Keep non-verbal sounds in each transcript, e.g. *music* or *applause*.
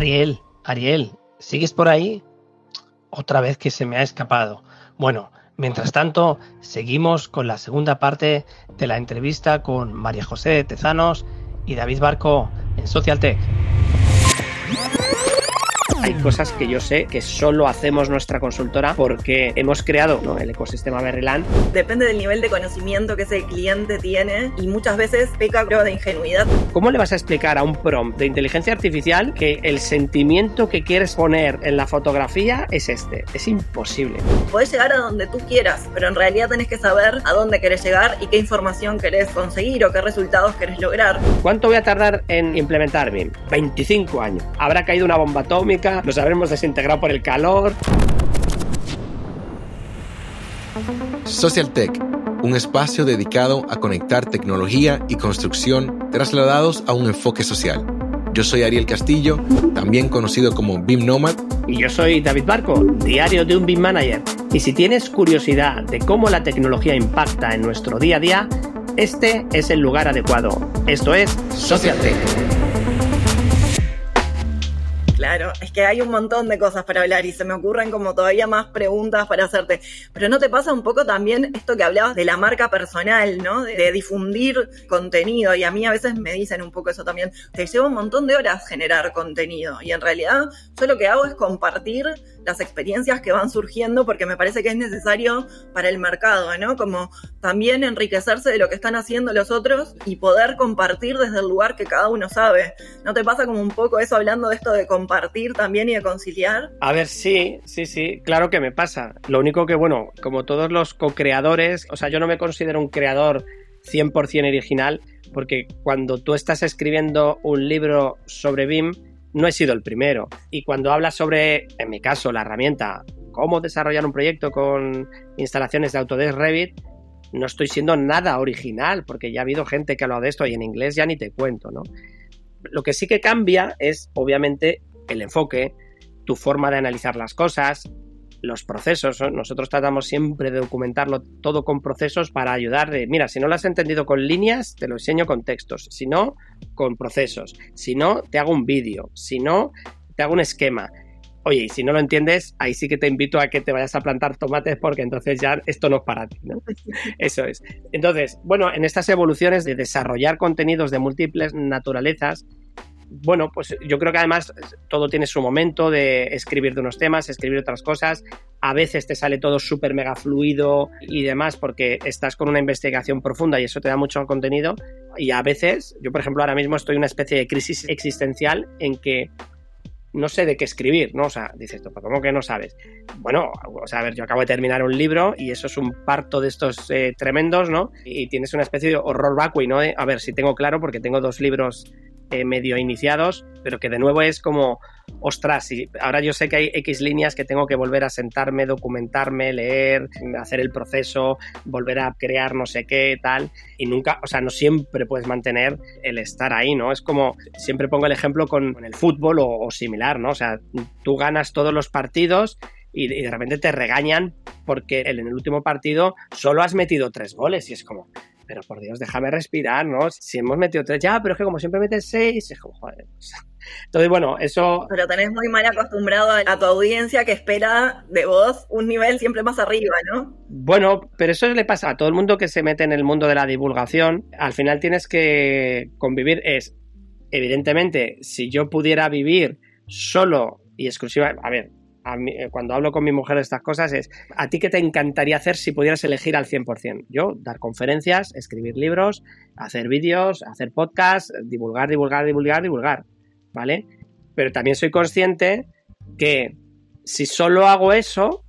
Ariel, Ariel, ¿sigues por ahí? Otra vez que se me ha escapado. Bueno, mientras tanto, seguimos con la segunda parte de la entrevista con María José Tezanos y David Barco en Socialtech hay cosas que yo sé que solo hacemos nuestra consultora porque hemos creado el ecosistema Berreland. Depende del nivel de conocimiento que ese cliente tiene y muchas veces peca creo de ingenuidad. ¿Cómo le vas a explicar a un prompt de inteligencia artificial que el sentimiento que quieres poner en la fotografía es este? Es imposible. Puedes llegar a donde tú quieras, pero en realidad tenés que saber a dónde querés llegar y qué información querés conseguir o qué resultados querés lograr. ¿Cuánto voy a tardar en implementar BIM? 25 años. Habrá caído una bomba atómica nos habremos desintegrado por el calor. Social Tech, un espacio dedicado a conectar tecnología y construcción trasladados a un enfoque social. Yo soy Ariel Castillo, también conocido como BIM Nomad. Y yo soy David Barco, diario de un BIM Manager. Y si tienes curiosidad de cómo la tecnología impacta en nuestro día a día, este es el lugar adecuado. Esto es Social Tech. Claro, es que hay un montón de cosas para hablar y se me ocurren como todavía más preguntas para hacerte. Pero ¿no te pasa un poco también esto que hablabas de la marca personal, ¿no? De, difundir contenido. Y a mí a veces me dicen un poco eso también. Te lleva un montón de horas generar contenido. Y en realidad yo lo que hago es compartir las experiencias que van surgiendo porque me parece que es necesario para el mercado, ¿no? Como también enriquecerse de lo que están haciendo los otros y poder compartir desde el lugar que cada uno sabe. ¿No te pasa como un poco eso hablando de esto de compartir? también y de conciliar? A ver, sí, sí, sí, claro que me pasa. Lo único que, bueno, como todos los co-creadores, o sea, yo no me considero un creador 100% original, porque cuando tú estás escribiendo un libro sobre BIM, no he sido el primero. Y cuando hablas sobre, en mi caso, la herramienta, cómo desarrollar un proyecto con instalaciones de Autodesk Revit, no estoy siendo nada original, porque ya ha habido gente que ha hablado de esto y en inglés ya ni te cuento, ¿no? Lo que sí que cambia es, obviamente, el enfoque, tu forma de analizar las cosas, los procesos. Nosotros tratamos siempre de documentarlo todo con procesos para ayudar de, mira, si no lo has entendido con líneas, te lo enseño con textos, si no, con procesos, si no, te hago un vídeo, si no, te hago un esquema. Oye, y si no lo entiendes, ahí sí que te invito a que te vayas a plantar tomates porque entonces ya esto no es para ti, ¿no? *laughs* Eso es. Entonces, bueno, en estas evoluciones de desarrollar contenidos de múltiples naturalezas, bueno, pues yo creo que además todo tiene su momento de escribir de unos temas, escribir otras cosas. A veces te sale todo súper mega fluido y demás porque estás con una investigación profunda y eso te da mucho contenido. Y a veces, yo por ejemplo ahora mismo estoy en una especie de crisis existencial en que no sé de qué escribir, ¿no? O sea, dices, ¿cómo que no sabes? Bueno, o sea, a ver, yo acabo de terminar un libro y eso es un parto de estos eh, tremendos, ¿no? Y tienes una especie de horror vacui, ¿no? a ver, si tengo claro, porque tengo dos libros eh, medio iniciados, pero que de nuevo es como, ostras, y ahora yo sé que hay X líneas que tengo que volver a sentarme, documentarme, leer, hacer el proceso, volver a crear no sé qué, tal, y nunca, o sea, no siempre puedes mantener el estar ahí, ¿no? Es como, siempre pongo el ejemplo con, el fútbol o, similar, ¿no? O sea, tú ganas todos los partidos y, de repente te regañan porque en el último partido solo has metido tres goles y es como, pero por Dios, déjame respirar, ¿no? Si hemos metido tres, ya, pero es que como siempre metes seis, es como, joder. Entonces, bueno, eso... Pero tenés muy mal acostumbrado a tu audiencia que espera de vos un nivel siempre más arriba, ¿no? Bueno, pero eso le pasa a todo el mundo que se mete en el mundo de la divulgación. Al final tienes que convivir, es, evidentemente, si yo pudiera vivir solo y exclusiva, a ver, eh, cuando hablo con mi mujer de estas cosas es, ¿a ti qué te encantaría hacer si pudieras elegir al 100%? Yo, dar conferencias, escribir libros, hacer vídeos, hacer podcasts, divulgar, divulgar, divulgar, divulgar, ¿vale? Pero también soy consciente que si solo hago eso,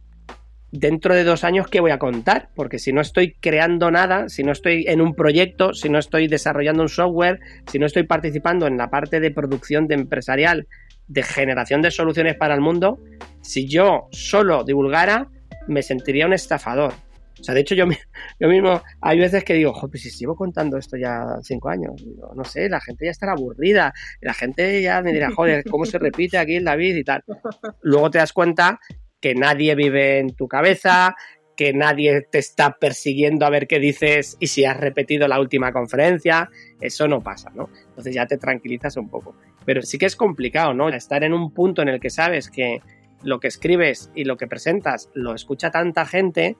dentro de dos años, ¿qué voy a contar? Porque si no estoy creando nada, si no estoy en un proyecto, si no estoy desarrollando un software, si no estoy participando en la parte de producción de empresarial de generación de soluciones para el mundo, si yo solo divulgara, me sentiría un estafador. O sea, de hecho, yo, *laughs* yo mismo, hay veces que digo, pues si sigo contando esto ya cinco años, no sé, la gente ya estará aburrida, la gente ya me dirá, joder, ¿cómo se repite aquí el David y tal? *laughs* Luego te das cuenta que nadie vive en tu cabeza, que nadie te está persiguiendo a ver qué dices y si has repetido la última conferencia, eso no pasa, ¿no? Entonces ya te tranquilizas un poco. Pero sí que es complicado, ¿no? Estar en un punto en el que sabes que lo que escribes y lo que presentas lo escucha tanta gente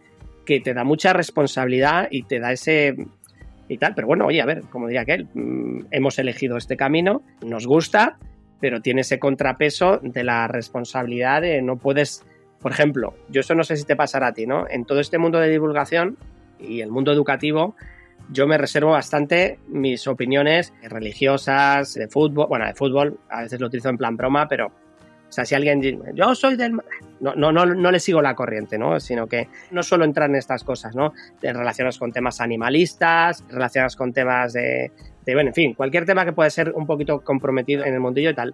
que te da mucha responsabilidad y te da ese y tal. Pero bueno, oye, a ver, como diría aquel, mm, hemos elegido este camino, nos gusta, pero tiene ese contrapeso de la responsabilidad de no puedes, por ejemplo, yo eso no sé si te pasará a ti, ¿no? En todo este mundo de divulgación y el mundo educativo, yo me reservo bastante mis opiniones religiosas, de fútbol, bueno, de fútbol, a veces lo utilizo en plan broma, pero o sea, si alguien dice, yo soy del... No, no, no, no le sigo la corriente, ¿no? Sino que no solo entrar en estas cosas, ¿no? Relacionadas con temas animalistas, relacionadas con temas de, de, bueno, en fin, cualquier tema que pueda ser un poquito comprometido en el mundillo y tal.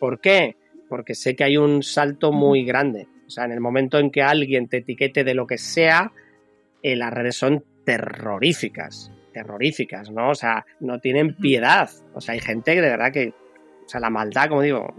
¿Por qué? Porque sé que hay un salto muy grande. O sea, en el momento en que alguien te etiquete de lo que sea, eh, las redes son terroríficas, terroríficas, ¿no? O sea, no tienen piedad. O sea, hay gente que de verdad que o sea, la maldad, como digo,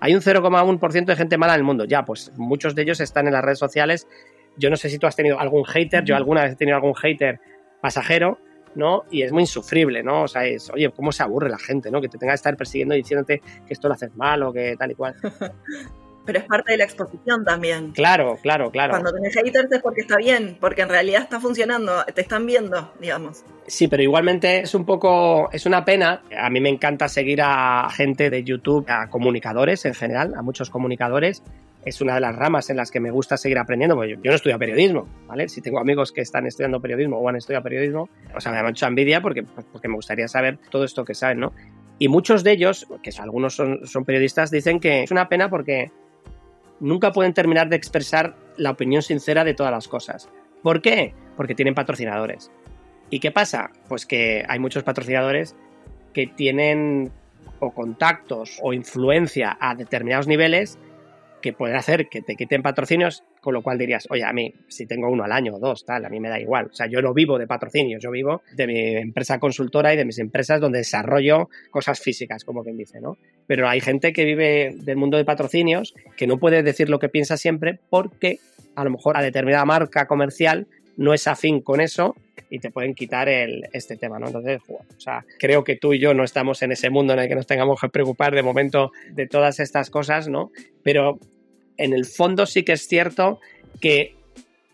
hay un 0,1% de gente mala en el mundo. Ya, pues muchos de ellos están en las redes sociales. Yo no sé si tú has tenido algún hater, yo alguna vez he tenido algún hater pasajero, ¿no? Y es muy insufrible, ¿no? O sea, es, oye, ¿cómo se aburre la gente, ¿no? Que te tenga que estar persiguiendo y diciéndote que esto lo haces mal o que tal y cual. *laughs* Pero es parte de la exposición también. Claro, claro, claro. Cuando tenés haters es porque está bien, porque en realidad está funcionando, te están viendo, digamos. Sí, pero igualmente es un poco, es una pena. A mí me encanta seguir a gente de YouTube, a comunicadores en general, a muchos comunicadores. Es una de las ramas en las que me gusta seguir aprendiendo, porque yo, no estudio periodismo, ¿vale? Si tengo amigos que están estudiando periodismo o han estudiado periodismo, o sea, me da mucha envidia porque, porque me gustaría saber todo esto que saben, ¿no? Y muchos de ellos, que algunos son, son periodistas, dicen que es una pena porque nunca pueden terminar de expresar la opinión sincera de todas las cosas. ¿Por qué? Porque tienen patrocinadores. ¿Y qué pasa? Pues que hay muchos patrocinadores que tienen o contactos o influencia a determinados niveles que pueden hacer que te quiten patrocinios, con lo cual dirías, oye, a mí, si tengo uno al año o dos, tal, a mí me da igual. O sea, yo no vivo de patrocinios, yo vivo de mi empresa consultora y de mis empresas donde desarrollo cosas físicas, como quien dice, ¿no? Pero hay gente que vive del mundo de patrocinios que no puede decir lo que piensa siempre porque a lo mejor a determinada marca comercial no es afín con eso y te pueden quitar el, este tema, ¿no? Entonces, o sea, creo que tú y yo no estamos en ese mundo en el que nos tengamos que preocupar de momento de todas estas cosas, ¿no? Pero en el fondo sí que es cierto que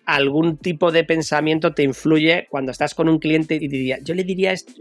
algún tipo de pensamiento te influye cuando estás con un cliente y diría, yo le diría esto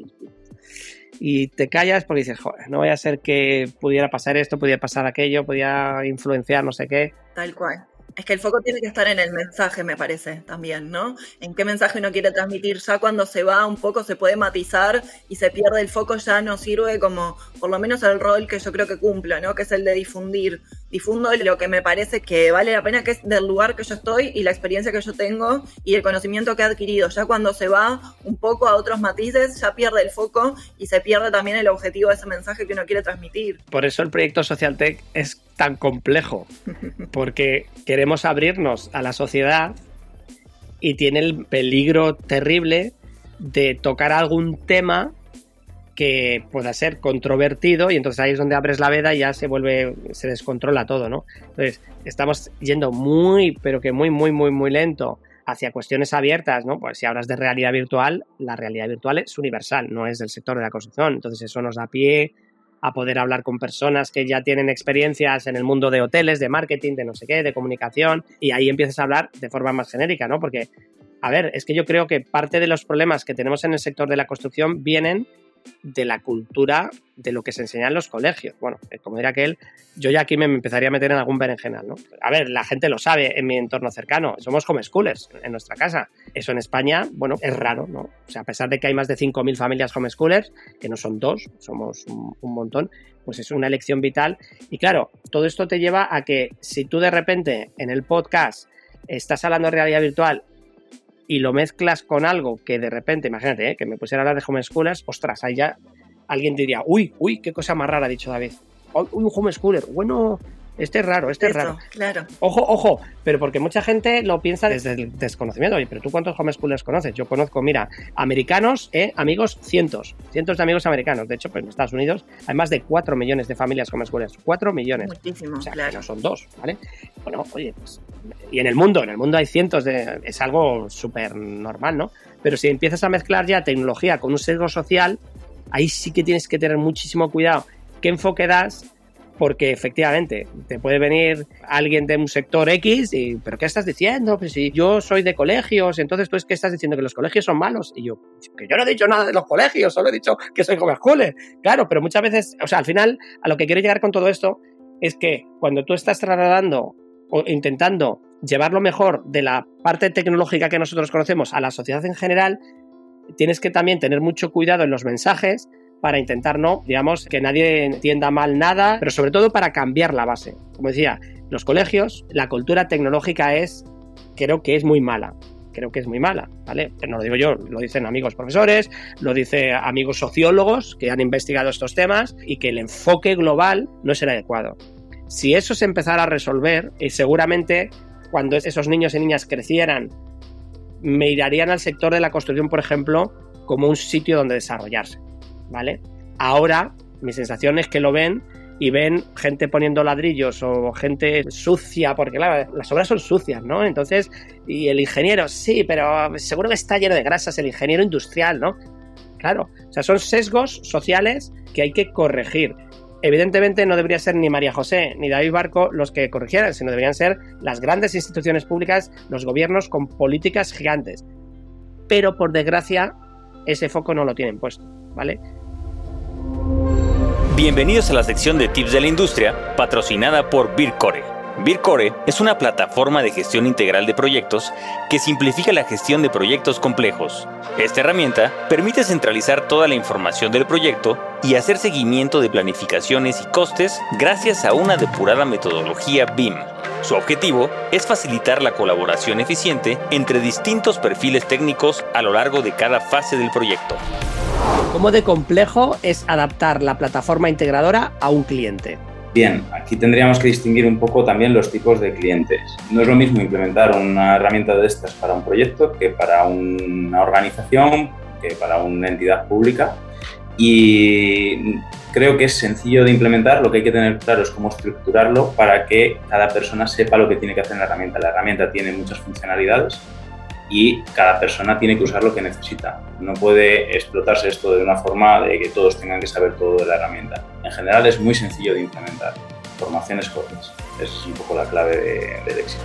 y te callas porque dices, joder, no vaya a ser que pudiera pasar esto, pudiera pasar aquello, pudiera influenciar no sé qué. Tal cual. Es que el foco tiene que estar en el mensaje, me parece, también, ¿no? En qué mensaje uno quiere transmitir. Ya cuando se va un poco se puede matizar y se pierde el foco, ya no sirve como, por lo menos el rol que yo creo que cumpla, ¿no? Que es el de difundir. Difundo lo que me parece que vale la pena, que es del lugar que yo estoy y la experiencia que yo tengo y el conocimiento que he adquirido. Ya cuando se va un poco a otros matices, ya pierde el foco y se pierde también el objetivo de ese mensaje que uno quiere transmitir. Por eso el proyecto Social Tech es tan complejo, porque queremos abrirnos a la sociedad y tiene el peligro terrible de tocar algún tema que pueda ser controvertido y entonces ahí es donde abres la veda y ya se vuelve, se descontrola todo, ¿no? Entonces, estamos yendo muy, pero que muy, muy, muy, muy lento hacia cuestiones abiertas, ¿no? Pues si hablas de realidad virtual, la realidad virtual es universal, no es del sector de la construcción. Entonces, eso nos da pie a poder hablar con personas que ya tienen experiencias en el mundo de hoteles, de marketing, de no sé qué, de comunicación, y ahí empiezas a hablar de forma más genérica, ¿no? Porque, a ver, es que yo creo que parte de los problemas que tenemos en el sector de la construcción vienen de la cultura de lo que se enseña en los colegios. Bueno, eh, como diría aquel, yo ya aquí me empezaría a meter en algún berenjenal, ¿no? A ver, la gente lo sabe en mi entorno cercano, somos homeschoolers en nuestra casa. Eso en España, bueno, es raro, ¿no? O sea, a pesar de que hay más de 5.000 familias homeschoolers, que no son dos, somos un, un montón, pues es una elección vital. Y claro, todo esto te lleva a que si tú de repente en el podcast estás hablando de realidad virtual y lo mezclas con algo que de repente, imagínate, ¿eh? que me pusiera a hablar de homeschoolers, ostras, ahí ya alguien diría, uy, uy, qué cosa más rara ha dicho David. un homeschooler, bueno, este es raro, este es raro. Claro. Ojo, ojo, pero porque mucha gente lo piensa desde el desconocimiento. Oye, pero tú cuántos homeschoolers conoces? Yo conozco, mira, americanos, eh, amigos, cientos, cientos de amigos americanos. De hecho, pues en Estados Unidos hay más de 4 millones de familias homeschoolers. 4 millones. Muchísimo, o sea, claro. que no son dos, ¿vale? Bueno, oye, pues. Y en el mundo, en el mundo hay cientos de. Es algo súper normal, ¿no? Pero si empiezas a mezclar ya tecnología con un sesgo social, ahí sí que tienes que tener muchísimo cuidado. ¿Qué enfoque das? Porque efectivamente te puede venir alguien de un sector X y, ¿pero qué estás diciendo? Pues si yo soy de colegios, entonces tú es que estás diciendo que los colegios son malos. Y yo, que yo no he dicho nada de los colegios, solo he dicho que soy homeschooler. Claro, pero muchas veces, o sea, al final, a lo que quiero llegar con todo esto es que cuando tú estás trasladando o intentando llevar lo mejor de la parte tecnológica que nosotros conocemos a la sociedad en general, tienes que también tener mucho cuidado en los mensajes para intentar no, digamos, que nadie entienda mal nada, pero sobre todo para cambiar la base. Como decía, los colegios, la cultura tecnológica es, creo que es muy mala. Creo que es muy mala, ¿vale? Pero no lo digo yo, lo dicen amigos profesores, lo dicen amigos sociólogos que han investigado estos temas y que el enfoque global no es el adecuado. Si eso se empezara a resolver, y seguramente cuando esos niños y niñas crecieran, mirarían al sector de la construcción, por ejemplo, como un sitio donde desarrollarse. ¿Vale? Ahora mi sensación es que lo ven y ven gente poniendo ladrillos o gente sucia, porque claro, las obras son sucias, ¿no? Entonces, y el ingeniero, sí, pero seguro que está lleno de grasas, el ingeniero industrial, ¿no? Claro, o sea, son sesgos sociales que hay que corregir. Evidentemente no debería ser ni María José ni David Barco los que corrigieran, sino deberían ser las grandes instituciones públicas, los gobiernos con políticas gigantes. Pero por desgracia, ese foco no lo tienen puesto, ¿vale? Bienvenidos a la sección de tips de la industria, patrocinada por Bircore. Bircore es una plataforma de gestión integral de proyectos que simplifica la gestión de proyectos complejos. Esta herramienta permite centralizar toda la información del proyecto y hacer seguimiento de planificaciones y costes gracias a una depurada metodología BIM. Su objetivo es facilitar la colaboración eficiente entre distintos perfiles técnicos a lo largo de cada fase del proyecto. ¿Cómo de complejo es adaptar la plataforma integradora a un cliente? Bien, aquí tendríamos que distinguir un poco también los tipos de clientes. No es lo mismo implementar una herramienta de estas para un proyecto que para una organización, que para una entidad pública. Y creo que es sencillo de implementar, lo que hay que tener claro es cómo estructurarlo para que cada persona sepa lo que tiene que hacer en la herramienta. La herramienta tiene muchas funcionalidades y cada persona tiene que usar lo que necesita. No puede explotarse esto de una forma de que todos tengan que saber todo de la herramienta. En general es muy sencillo de implementar. Formaciones cortas. Esa es un poco la clave de, del éxito.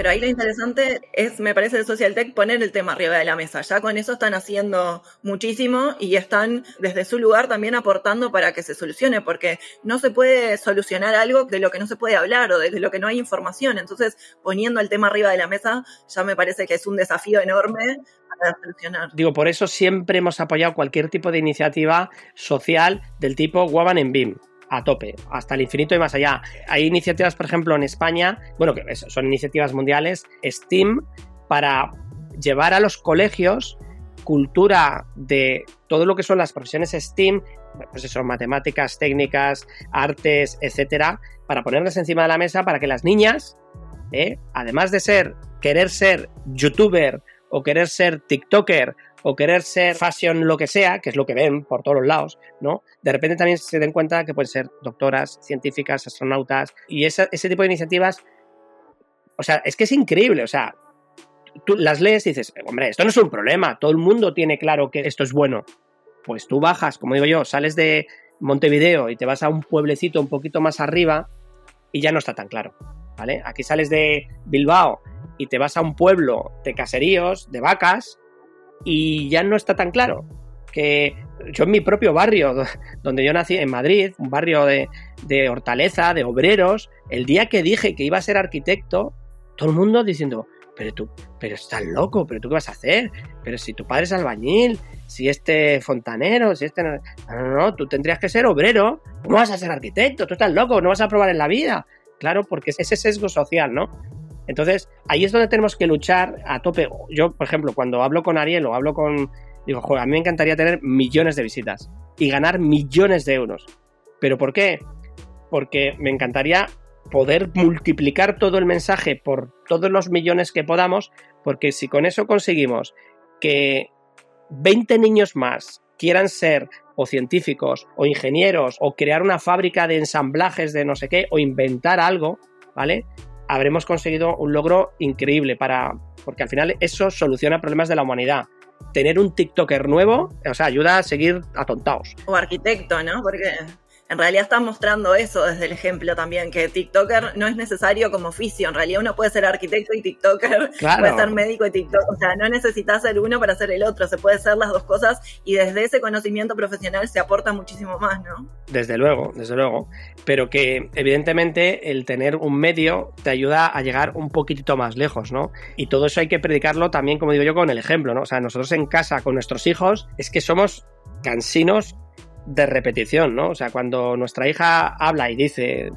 Pero ahí lo interesante es, me parece, de Social Tech poner el tema arriba de la mesa. Ya con eso están haciendo muchísimo y están desde su lugar también aportando para que se solucione, porque no se puede solucionar algo de lo que no se puede hablar o de lo que no hay información. Entonces, poniendo el tema arriba de la mesa, ya me parece que es un desafío enorme para solucionar. Digo, por eso siempre hemos apoyado cualquier tipo de iniciativa social del tipo Waban en BIM a tope, hasta el infinito y más allá. Hay iniciativas, por ejemplo, en España, bueno, que son iniciativas mundiales, STEAM, para llevar a los colegios cultura de todo lo que son las profesiones STEAM, pues eso, matemáticas, técnicas, artes, etcétera, para ponerlas encima de la mesa para que las niñas, ¿eh? además de ser, querer ser youtuber o querer ser TikToker o querer ser fashion lo que sea, que es lo que ven por todos los lados, ¿no? De repente también se den cuenta que pueden ser doctoras, científicas, astronautas y ese, ese tipo de iniciativas, o sea, es que es increíble, o sea, tú las lees y dices, hombre, esto no es un problema, todo el mundo tiene claro que esto es bueno. Pues tú bajas, como digo yo, sales de Montevideo y te vas a un pueblecito un poquito más arriba y ya no está tan claro, ¿vale? Aquí sales de Bilbao y te vas a un pueblo de caseríos, de vacas, y ya no está tan claro. Que yo en mi propio barrio, *laughs* donde yo nací, en Madrid, un barrio de, de, hortaleza, de obreros, el día que dije que iba a ser arquitecto, todo el mundo diciendo, pero tú, pero estás loco, pero tú qué vas a hacer, pero si tu padre es albañil, si este fontanero, si este... No, no, no, tú tendrías que ser obrero, ¿cómo vas a ser arquitecto? Tú estás loco, no vas a probar en la vida. Claro, porque es ese sesgo social, ¿no? Entonces, ahí es donde tenemos que luchar a tope. Yo, por ejemplo, cuando hablo con Ariel o hablo con, Digo, joder, a mí me encantaría tener millones de visitas y ganar millones de euros. ¿Pero por qué? Porque me encantaría poder multiplicar todo el mensaje por todos los millones que podamos, porque si con eso conseguimos que 20 niños más quieran ser o científicos o ingenieros o crear una fábrica de ensamblajes de no sé qué o inventar algo, ¿vale? Habremos conseguido un logro increíble para porque al final eso soluciona problemas de la humanidad. Tener un TikToker nuevo, o sea, ayuda a seguir atontados. O arquitecto, ¿no? Porque en realidad está mostrando eso desde el ejemplo también, que TikToker no es necesario como oficio, en realidad uno puede ser arquitecto y TikToker, *laughs* puede ser médico y TikToker, o sea, no necesitas ser uno para ser el otro, se puede ser las dos cosas y desde ese conocimiento profesional se aporta muchísimo más, ¿no? Desde luego, desde luego, pero que evidentemente el tener un medio te ayuda a llegar un poquitito más lejos, ¿no? Y todo eso hay que predicarlo también, como digo yo, con el ejemplo, ¿no? O sea, nosotros en casa con nuestros hijos es que somos cansinos de repetición, ¿no? O sea, cuando nuestra hija habla y dice,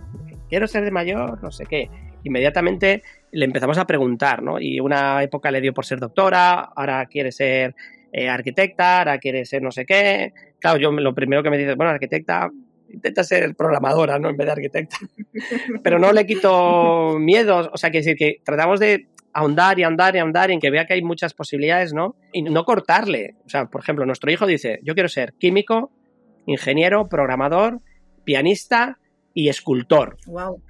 quiero ser de mayor, no sé qué, inmediatamente le empezamos a preguntar, ¿no? Y una época le dio por ser doctora, ahora quiere ser eh, arquitecta, ahora quiere ser no sé qué. Claro, yo lo primero que me dice, bueno, arquitecta, intenta ser programadora, ¿no? En vez de arquitecta. *laughs* Pero no le quito miedos, o sea, que decir que tratamos de ahondar y ahondar y ahondar en que vea que hay muchas posibilidades, ¿no? Y no cortarle. O sea, por ejemplo, nuestro hijo dice, yo quiero ser químico, ingeniero, programador, pianista y escultor. Wow.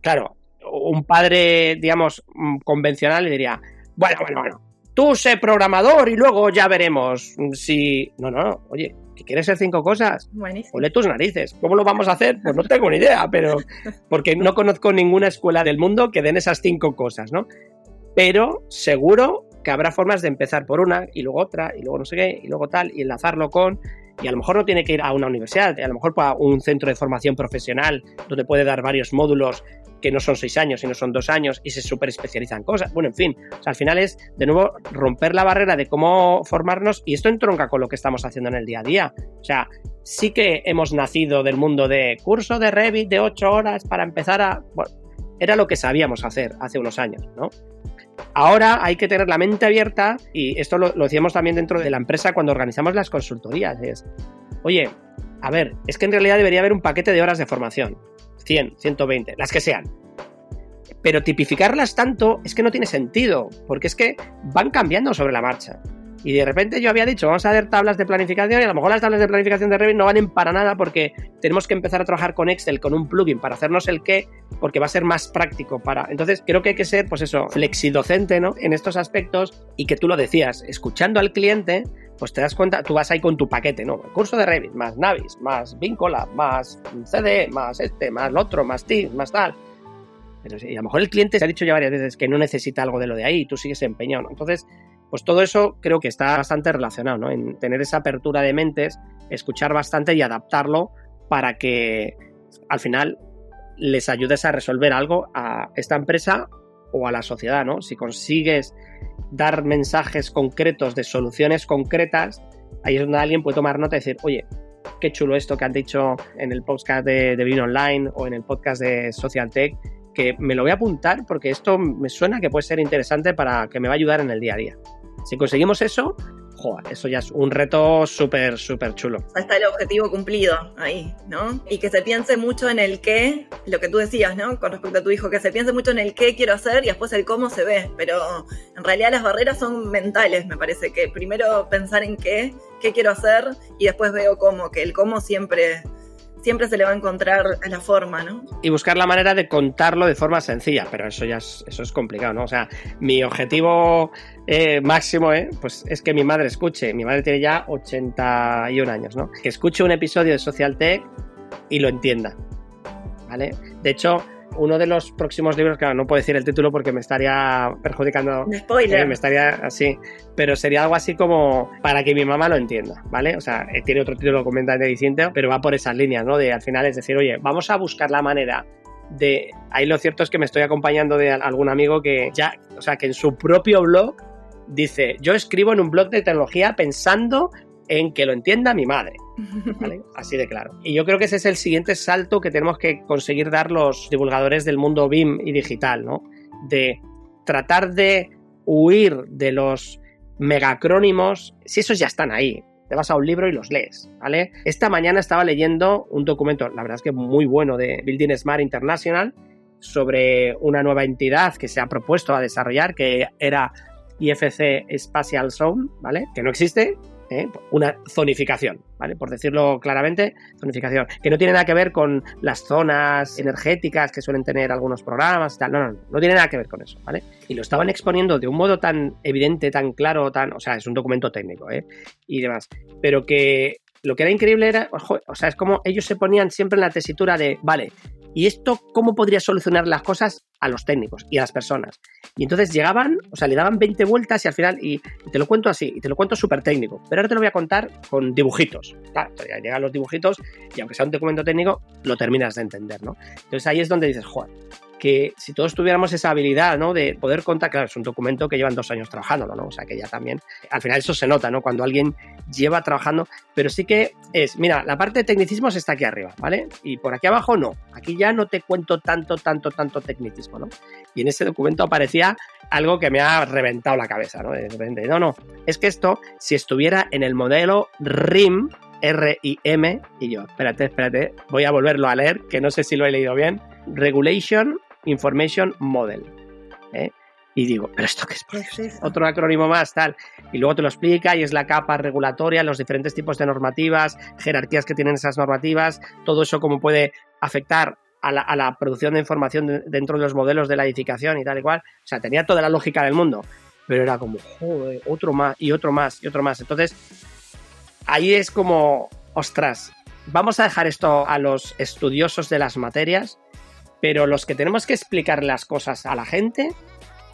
Claro, un padre, digamos, mm, convencional le diría, bueno, bueno, bueno, tú sé programador y luego ya veremos si... No, no, oye, ¿que quieres ser cinco cosas? Buenísimo. Ole tus narices. ¿Cómo lo vamos a hacer? Pues no tengo ni idea, pero... *laughs* Porque no conozco ninguna escuela del mundo que den esas cinco cosas, ¿no? Pero seguro que habrá formas de empezar por una y luego otra y luego no sé qué y luego tal y enlazarlo con y a lo mejor no tiene que ir a una universidad, a lo mejor para un centro de formación profesional donde puede dar varios módulos que no son seis años, sino son dos años y se super especializan cosas. Bueno, en fin, al final es de nuevo romper la barrera de cómo formarnos y esto entronca con lo que estamos haciendo en el día a día. O sea, sí que hemos nacido del mundo de curso de Revit de ocho horas para empezar a... Bueno, era lo que sabíamos hacer hace unos años, ¿no? Ahora hay que tener la mente abierta y esto lo, decíamos también dentro de la empresa cuando organizamos las consultorías. Es, oye, a ver, es que en realidad debería haber un paquete de horas de formación. 100, 120, las que sean. Pero tipificarlas tanto es que no tiene sentido, porque es que van cambiando sobre la marcha. Y de repente yo había dicho, vamos a ver tablas de planificación y a lo mejor las tablas de planificación de Revit no valen para nada porque tenemos que empezar a trabajar con Excel, con un plugin para hacernos el qué, porque va a ser más práctico para... Entonces creo que hay que ser, pues eso, flexidocente, ¿no? En estos aspectos y que tú lo decías, escuchando al cliente, pues te das cuenta, tú vas ahí con tu paquete, ¿no? curso de Revit, más Navis, más Vincola, más CD, más este, más lo otro, más Teams, más tal. Pero sí, a lo mejor el cliente se ha dicho ya varias veces que no necesita algo de lo de ahí, tú sigues empeñado, ¿no? Entonces, pues todo eso creo que está bastante relacionado, ¿no? En tener esa apertura de mentes, escuchar bastante y adaptarlo para que al final les ayudes a resolver algo a esta empresa o a la sociedad, ¿no? Si consigues dar mensajes concretos de soluciones concretas, ahí es donde alguien puede tomar nota y decir, oye, qué chulo esto que han dicho en el podcast de, de Online o en el podcast de Social Tech, que me lo voy a apuntar porque esto me suena que puede ser interesante para que me va a ayudar en el día a día. Si conseguimos eso, joder, eso ya es un reto súper, súper chulo. Está el objetivo cumplido ahí, ¿no? Y que se piense mucho en el qué, lo que tú decías, ¿no? Con respecto a tu hijo, que se piense mucho en el qué quiero hacer y después el cómo se ve. Pero en realidad las barreras son mentales, me parece, que primero pensar en qué, qué quiero hacer y después veo cómo, que el cómo siempre siempre se le va a encontrar la forma, ¿no? Y buscar la manera de contarlo de forma sencilla, pero eso ya es, eso es complicado, ¿no? O sea, mi objetivo eh, máximo ¿eh? pues es que mi madre escuche, mi madre tiene ya 81 años, ¿no? Que escuche un episodio de Social Tech y lo entienda, ¿vale? De hecho, uno de los próximos libros, que no puedo decir el título porque me estaría perjudicando. Spoiler. me estaría así. Pero sería algo así como para que mi mamá lo entienda, ¿vale? O sea, eh, tiene otro título completamente distinto, pero va por esas líneas, ¿no? De al final es decir, oye, vamos a buscar la manera de. Ahí lo cierto es que me estoy acompañando de algún amigo que ya, o sea, que en su propio blog dice: Yo escribo en un blog de tecnología pensando en que lo entienda mi madre. *laughs* Así de claro. Y yo creo que ese es el siguiente salto que tenemos que conseguir dar los divulgadores del mundo BIM y digital, ¿no? De tratar de huir de los megacrónimos, si esos ya están ahí, te vas a un libro y los lees, ¿vale? Esta mañana estaba leyendo un documento, la verdad es que muy bueno, de Building Smart International, sobre una nueva entidad que se ha propuesto a desarrollar, que era IFC Spatial Zone, ¿vale? Que no existe, ¿eh? una zonificación, ¿vale? Por decirlo claramente, zonificación, que no tiene nada que ver con las zonas energéticas que suelen tener algunos programas y tal, no, no, no, tiene nada que ver con eso, ¿vale? Y lo estaban exponiendo de un modo tan evidente, tan claro, tan, o sea, es un documento técnico, ¿eh? Y demás, pero que lo que era increíble era, o sea, es como ellos se ponían siempre en la tesitura de, vale, ¿y esto cómo podría solucionar las cosas a los técnicos y a las personas? Y entonces llegaban, o sea, le daban 20 vueltas y al final, y, te lo cuento así, y te lo cuento súper técnico, pero ahora te lo voy a contar con dibujitos. Claro, llegan los dibujitos y aunque sea un documento técnico, lo terminas de entender, ¿no? Entonces ahí es donde dices, joder, que si todos tuviéramos esa habilidad, ¿no? De poder contar, claro, es un documento que llevan dos años trabajando, ¿no? O sea, que ya también, al final eso se nota, ¿no? Cuando alguien lleva trabajando, pero sí que es, mira, la parte de tecnicismos está aquí arriba, ¿vale? Y por aquí abajo no, aquí ya no te cuento tanto, tanto, tanto tecnicismo, ¿no? Y en ese documento aparecía algo que me ha reventado la cabeza, ¿no? De repente, no, no, es que esto, si estuviera en el modelo RIM, R-I-M, y yo, espérate, espérate, voy a volverlo a leer, que no sé si lo he leído bien, Regulation Information Model. ¿eh? Y digo, ¿pero esto qué es? Otro acrónimo más, tal. Y luego te lo explica y es la capa regulatoria, los diferentes tipos de normativas, jerarquías que tienen esas normativas, todo eso cómo puede afectar a la, producción de información dentro de los modelos de la edificación y tal y cual. O sea, tenía toda la lógica del mundo, pero era como, joder, otro más y otro más y otro más. Entonces, ahí es como, ostras, vamos a dejar esto a los estudiosos de las materias pero los que tenemos que explicar las cosas a la gente,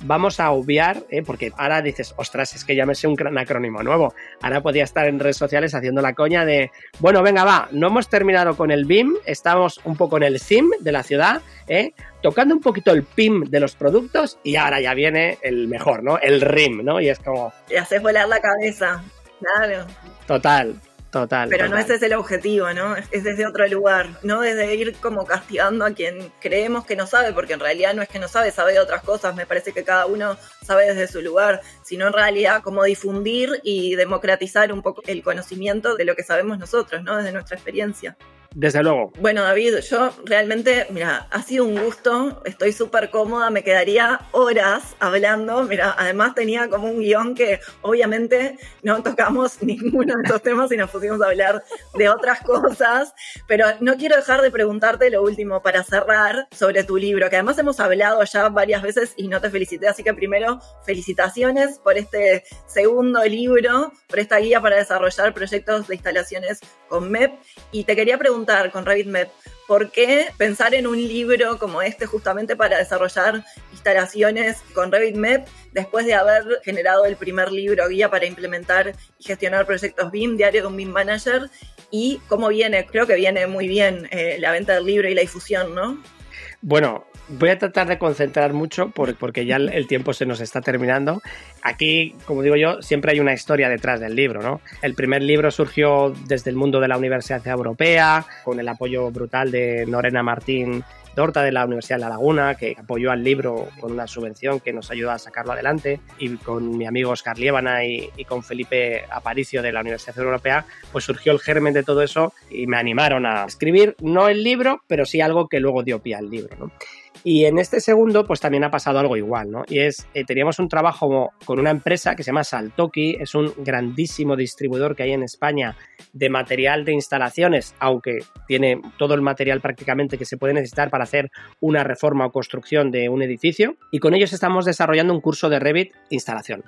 vamos a obviar, ¿eh? porque ahora dices, ostras, es que ya me sé un acrónimo nuevo. Ahora podía estar en redes sociales haciendo la coña de, bueno, venga, va, no hemos terminado con el BIM, estamos un poco en el CIM de la ciudad, ¿eh? tocando un poquito el PIM de los productos y ahora ya viene el mejor, ¿no? El RIM, ¿no? Y es como... Y haces volar la cabeza, claro. Total, Total. Pero no ese es el objetivo, ¿no? Es desde otro lugar, no desde ir como castigando a quien creemos que no sabe, porque en realidad no es que no sabe, sabe de otras cosas, me parece que cada uno sabe desde su lugar, sino en realidad como difundir y democratizar un poco el conocimiento de lo que sabemos nosotros, ¿no? Desde nuestra experiencia. Desde luego. Bueno, David, yo realmente, mira, ha sido un gusto, estoy súper cómoda, me quedaría horas hablando. Mira, además tenía como un guion que obviamente no tocamos *laughs* ninguno de estos temas y nos pusimos a hablar de otras cosas, pero no quiero dejar de preguntarte lo último para cerrar sobre tu libro, que además hemos hablado ya varias veces y no te felicité, así que primero felicitaciones por este segundo libro, por esta guía para desarrollar proyectos de instalaciones con MEP y te quería preguntar con RevitMap, ¿por qué pensar en un libro como este justamente para desarrollar instalaciones con RevitMap después de haber generado el primer libro guía para implementar y gestionar proyectos BIM, diario de un BIM Manager? ¿Y cómo viene? Creo que viene muy bien eh, la venta del libro y la difusión, ¿no? Bueno, voy a tratar de concentrar mucho porque ya el tiempo se nos está terminando. Aquí, como digo yo, siempre hay una historia detrás del libro, ¿no? El primer libro surgió desde el mundo de la Universidad Europea, con el apoyo brutal de Norena Martín Dorta de la Universidad de La Laguna, que apoyó al libro con una subvención que nos ayuda a sacarlo adelante, y con mi amigo Oscar Liébana y, con Felipe Aparicio de la Universidad Europea, pues surgió el germen de todo eso y me animaron a escribir, no el libro, pero sí algo que luego dio pie al libro. Y en este segundo, pues también ha pasado algo igual, ¿no? Y es, eh, teníamos un trabajo con una empresa que se llama Saltoki, es un grandísimo distribuidor que hay en España de material de instalaciones, aunque tiene todo el material prácticamente que se puede necesitar para hacer una reforma o construcción de un edificio. Y con ellos estamos desarrollando un curso de Revit instalación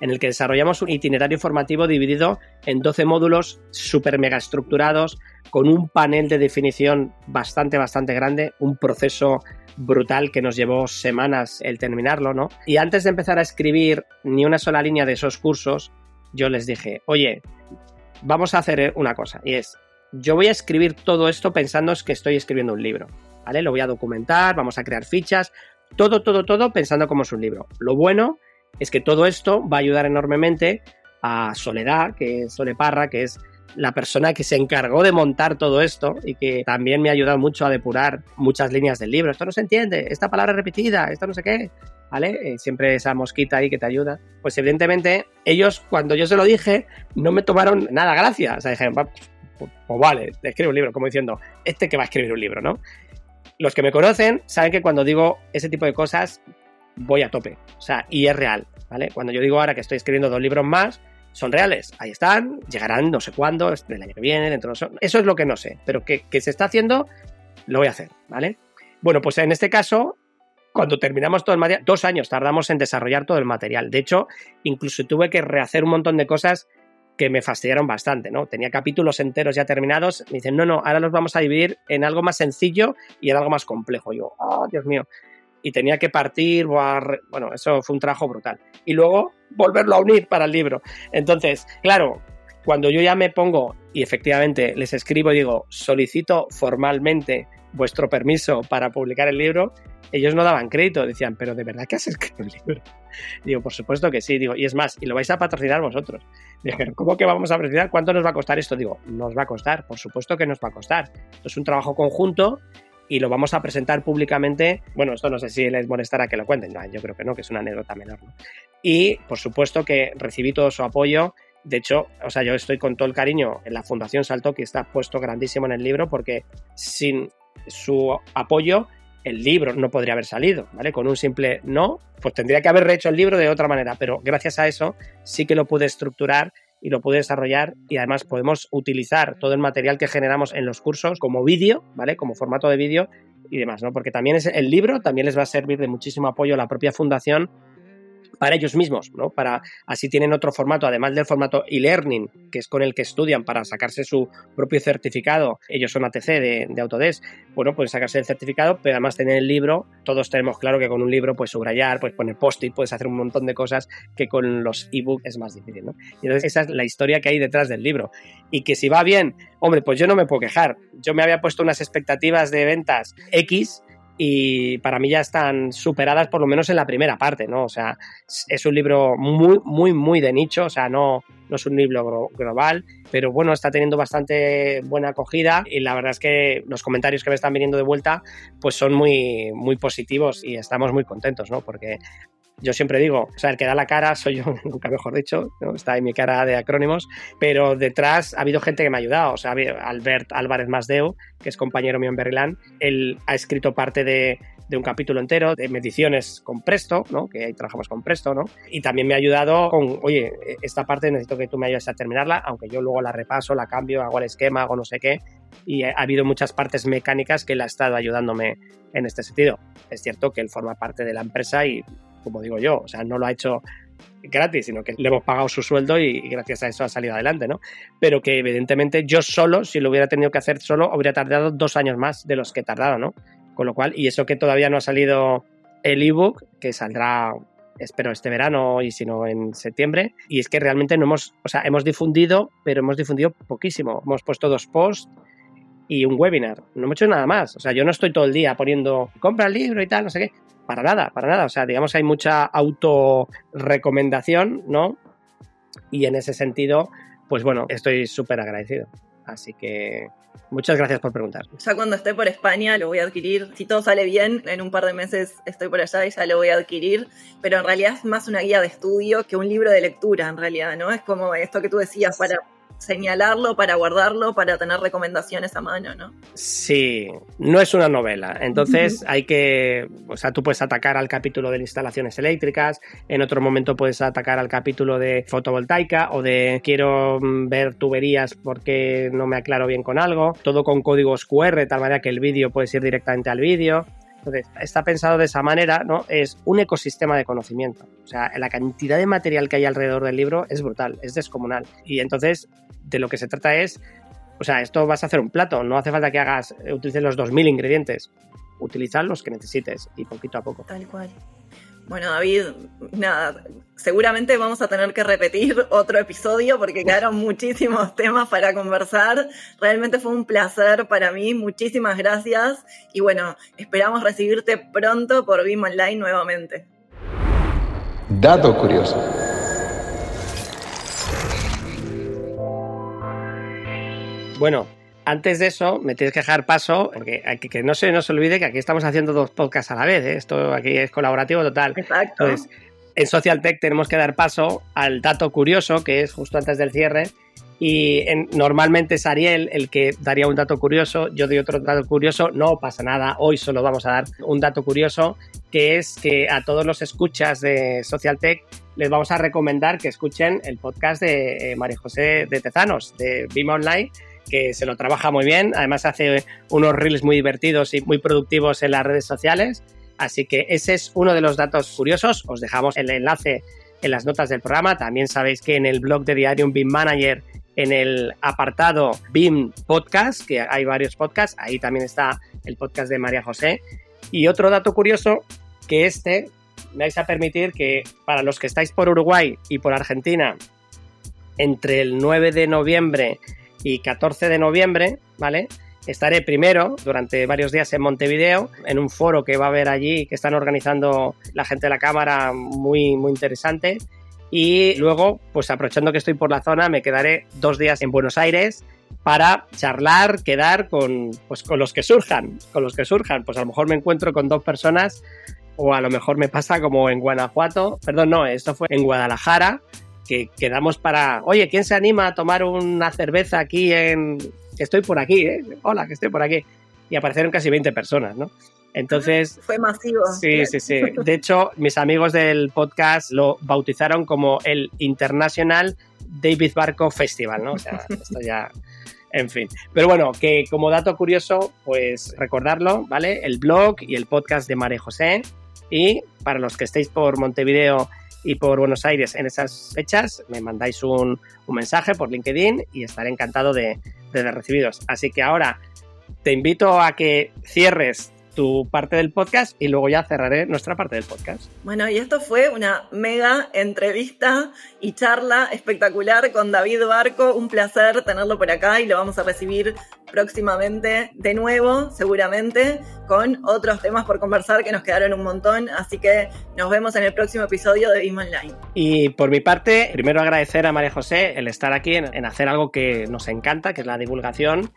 en el que desarrollamos un itinerario formativo dividido en 12 módulos súper mega estructurados, con un panel de definición bastante, bastante grande, un proceso brutal que nos llevó semanas el terminarlo, ¿no? Y antes de empezar a escribir ni una sola línea de esos cursos, yo les dije, oye, vamos a hacer una cosa, y es, yo voy a escribir todo esto pensando que estoy escribiendo un libro, ¿vale? Lo voy a documentar, vamos a crear fichas, todo, todo, todo pensando como es un libro. Lo bueno es que todo esto va a ayudar enormemente a Soledad, que es Sole Parra, que es la persona que se encargó de montar todo esto y que también me ha ayudado mucho a depurar muchas líneas del libro. Esto no se entiende, esta palabra repetida, esto no sé qué, ¿vale? Eh, siempre esa mosquita ahí que te ayuda. Pues evidentemente ellos, cuando yo se lo dije, no me tomaron nada gracia. O sea, dijeron, pues, pues vale, escribe un libro, como diciendo, este que va a escribir un libro, ¿no? Los que me conocen saben que cuando digo ese tipo de cosas voy a tope. O sea, y es real, ¿vale? Cuando yo digo ahora que estoy escribiendo dos libros más, son reales, ahí están, llegarán no sé cuándo, el año que viene, dentro de Eso es lo que no sé, pero que, se está haciendo, lo voy a hacer, ¿vale? Bueno, pues en este caso, cuando terminamos todo el material, dos años tardamos en desarrollar todo el material. De hecho, incluso tuve que rehacer un montón de cosas que me fastidiaron bastante, ¿no? Tenía capítulos enteros ya terminados, me dicen, no, no, ahora los vamos a dividir en algo más sencillo y en algo más complejo. yo, oh, Dios mío. Y tenía que partir, bueno, eso fue un trabajo brutal. Y luego volverlo a unir para el libro. Entonces, claro, cuando yo ya me pongo y efectivamente les escribo y digo, solicito formalmente vuestro permiso para publicar el libro, ellos no daban crédito, decían, pero ¿de verdad que has escrito el libro? *laughs* Digo, por supuesto que sí, digo, y es más, y lo vais a patrocinar vosotros. Dijeron, *laughs* ¿cómo que vamos a patrocinar? ¿Cuánto nos va a costar esto? Digo, nos va a costar, por supuesto que nos va a costar. Es un trabajo conjunto y lo vamos a presentar públicamente. Bueno, esto no sé si les molestará que lo cuenten, yo creo que no, que es una anécdota menor. Y por supuesto que recibí todo su apoyo. De hecho, o sea, yo estoy con todo el cariño en la Fundación Salto, que está puesto grandísimo en el libro, porque sin su apoyo el libro no podría haber salido, ¿vale? Con un simple no, pues tendría que haber hecho el libro de otra manera, pero gracias a eso sí que lo pude estructurar y lo pude desarrollar y además podemos utilizar todo el material que generamos en los cursos como vídeo, ¿vale? Como formato de vídeo y demás, ¿no? Porque también es el libro también les va a servir de muchísimo apoyo a la propia fundación para ellos mismos, ¿no? Para así tienen otro formato, además del formato e-learning, que es con el que estudian para sacarse su propio certificado. Ellos son ATC de, de, Autodesk. Bueno, pueden sacarse el certificado, pero además tener el libro. Todos tenemos claro que con un libro puedes subrayar, puedes poner post-it, puedes hacer un montón de cosas que con los e-books es más difícil, ¿no? Y entonces esa es la historia que hay detrás del libro. Y que si va bien, hombre, pues yo no me puedo quejar. Yo me había puesto unas expectativas de ventas X y para mí ya están superadas por lo menos en la primera parte, ¿no? O sea, es un libro muy, muy, muy de nicho, o sea, no, no es un libro global, pero bueno, está teniendo bastante buena acogida y la verdad es que los comentarios que me están viniendo de vuelta pues son muy, muy positivos y estamos muy contentos, ¿no? Porque yo siempre digo, o sea, el que da la cara soy yo, *laughs* nunca mejor dicho, está en mi cara de acrónimos, pero detrás ha habido gente que me ha ayudado, o sea, Albert Álvarez Masdeu, que es compañero mío en Berrilán, él ha escrito parte de, de un capítulo entero de mediciones con Presto, ¿no? que ahí trabajamos con Presto, ¿no? y también me ha ayudado con, oye, esta parte necesito que tú me ayudes a terminarla, aunque yo luego la repaso, la cambio, hago el esquema, hago no sé qué, y ha habido muchas partes mecánicas que él ha estado ayudándome en este sentido. Es cierto que él forma parte de la empresa y como digo yo, o sea, no lo ha hecho gratis, sino que le hemos pagado su sueldo y, gracias a eso ha salido adelante, ¿no? Pero que evidentemente yo solo, si lo hubiera tenido que hacer solo, habría tardado dos años más de los que he tardado, ¿no? Con lo cual, y eso que todavía no ha salido el ebook, que saldrá espero este verano y si no en septiembre. Y es que realmente no hemos, o sea, hemos difundido, pero hemos difundido poquísimo. Hemos puesto dos posts y un webinar. No hemos hecho nada más. O sea, yo no estoy todo el día poniendo compra el libro y tal, no sé qué para nada, para nada. O sea, digamos, hay mucha autorrecomendación, ¿no? Y en ese sentido, pues bueno, estoy súper agradecido. Así que muchas gracias por preguntar. Ya cuando esté por España lo voy a adquirir. Si todo sale bien, en un par de meses estoy por allá y ya lo voy a adquirir. Pero en realidad es más una guía de estudio que un libro de lectura, en realidad, ¿no? Es como esto que tú decías, para señalarlo, para guardarlo, para tener recomendaciones a mano, ¿no? Sí, no es una novela. Entonces hay que, o sea, tú puedes atacar al capítulo de instalaciones eléctricas, en otro momento puedes atacar al capítulo de fotovoltaica o de quiero mm, ver tuberías porque no me aclaro bien con algo, todo con códigos QR, de tal manera que el vídeo puedes ir directamente al vídeo. Entonces, está pensado de esa manera, ¿no? Es un ecosistema de conocimiento. O sea, la cantidad de material que hay alrededor del libro es brutal, es descomunal. Y entonces, de lo que se trata es, o sea, esto vas a hacer un plato, no hace falta que hagas, utilices los 2.000 ingredientes, utiliza los que necesites y poquito a poco. Tal cual. Bueno, David, nada, seguramente vamos a tener que repetir *laughs* otro episodio porque quedaron muchísimos temas para conversar. Realmente fue un placer para mí, muchísimas gracias y bueno, esperamos recibirte pronto por BIM Online nuevamente. Dato curioso. Bueno, antes de eso, me tienes que dejar paso, porque que no se nos olvide que aquí estamos haciendo dos podcasts a la vez, ¿eh? esto aquí es colaborativo total. Exacto. Entonces, en Social Tech tenemos que dar paso al dato curioso, que es justo antes del cierre, y normalmente es Ariel el que daría un dato curioso, yo doy otro dato curioso, no pasa nada, hoy solo vamos a dar un dato curioso, que es que a todos los escuchas de Social Tech les vamos a recomendar que escuchen el podcast de eh, María José de Tezanos, de BIM Online, que se lo trabaja muy bien, además hace unos reels muy divertidos y muy productivos en las redes sociales, así que ese es uno de los datos curiosos, os dejamos el enlace en las notas del programa, también sabéis que en el blog de Diarium BIM Manager en el apartado BIM Podcast, que hay varios podcasts, ahí también está el podcast de María José. Y otro dato curioso, que este, me vais a permitir que para los que estáis por Uruguay y por Argentina, entre el 9 de noviembre y 14 de noviembre, ¿vale? Estaré primero durante varios días en Montevideo, en un foro que va a haber allí, que están organizando la gente de la Cámara, muy, muy interesante. Y luego, pues aprovechando que estoy por la zona, me quedaré dos días en Buenos Aires para charlar, quedar con, pues, con los que surjan, con los que surjan. Pues a lo mejor me encuentro con dos personas o a lo mejor me pasa como en Guanajuato, perdón, no, esto fue en Guadalajara, que quedamos para, oye, ¿quién se anima a tomar una cerveza aquí en... que estoy por aquí, ¿eh? Hola, que estoy por aquí. Y aparecieron casi 20 personas, ¿no? Entonces. Fue masivo. Sí, sí, sí. De hecho, mis amigos del podcast lo bautizaron como el International David Barco Festival, ¿no? O sea, *laughs* esto ya. En fin. Pero bueno, que como dato curioso, pues recordarlo, ¿vale? El blog y el podcast de María José. Y para los que estéis por Montevideo y por Buenos Aires en esas fechas, me mandáis un, mensaje por LinkedIn y estaré encantado de, de recibiros. Así que ahora te invito a que cierres tu parte del podcast y luego ya cerraré nuestra parte del podcast. Bueno, y esto fue una mega entrevista y charla espectacular con David Barco. Un placer tenerlo por acá y lo vamos a recibir próximamente de nuevo, seguramente, con otros temas por conversar que nos quedaron un montón. Así que nos vemos en el próximo episodio de BIM Online. Y por mi parte, primero agradecer a María José el estar aquí en hacer algo que nos encanta, que es la divulgación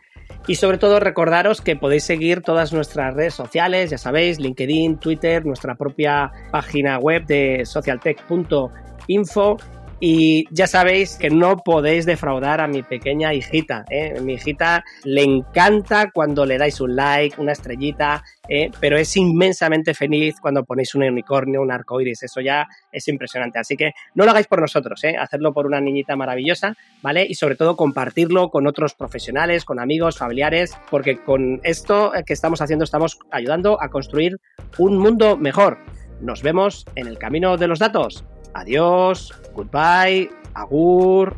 y sobre todo recordaros que podéis seguir todas nuestras redes sociales, ya sabéis, LinkedIn, Twitter, nuestra propia página web de socialtech.info y ya sabéis que no podéis defraudar a mi pequeña hijita. ¿eh? Mi hijita le encanta cuando le dais un like, una estrellita, ¿eh? pero es inmensamente feliz cuando ponéis un unicornio, un arco iris. Eso ya es impresionante. Así que no lo hagáis por nosotros, ¿eh? hacedlo por una niñita maravillosa, ¿vale? Y sobre todo compartirlo con otros profesionales, con amigos, familiares, porque con esto que estamos haciendo estamos ayudando a construir un mundo mejor. Nos vemos en el camino de los datos. Adiós, goodbye, agur.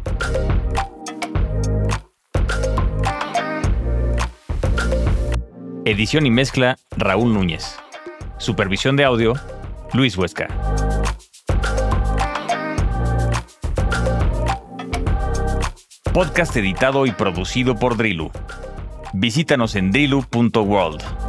Edición y mezcla Raúl Núñez. Supervisión de audio Luis Huesca. Podcast editado y producido por Drilu. Visítanos en drilu.world.